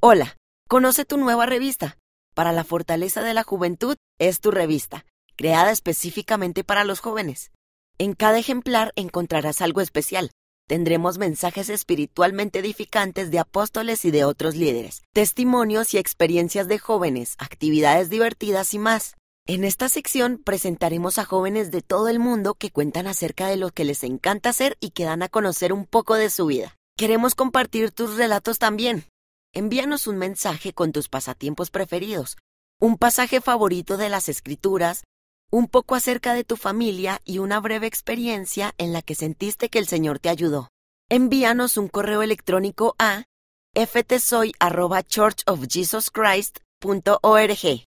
Hola, conoce tu nueva revista. Para la fortaleza de la juventud es tu revista, creada específicamente para los jóvenes. En cada ejemplar encontrarás algo especial. Tendremos mensajes espiritualmente edificantes de apóstoles y de otros líderes, testimonios y experiencias de jóvenes, actividades divertidas y más. En esta sección presentaremos a jóvenes de todo el mundo que cuentan acerca de lo que les encanta hacer y que dan a conocer un poco de su vida. Queremos compartir tus relatos también. Envíanos un mensaje con tus pasatiempos preferidos, un pasaje favorito de las escrituras, un poco acerca de tu familia y una breve experiencia en la que sentiste que el Señor te ayudó. Envíanos un correo electrónico a ftsoy.churchofjesuschrist.org.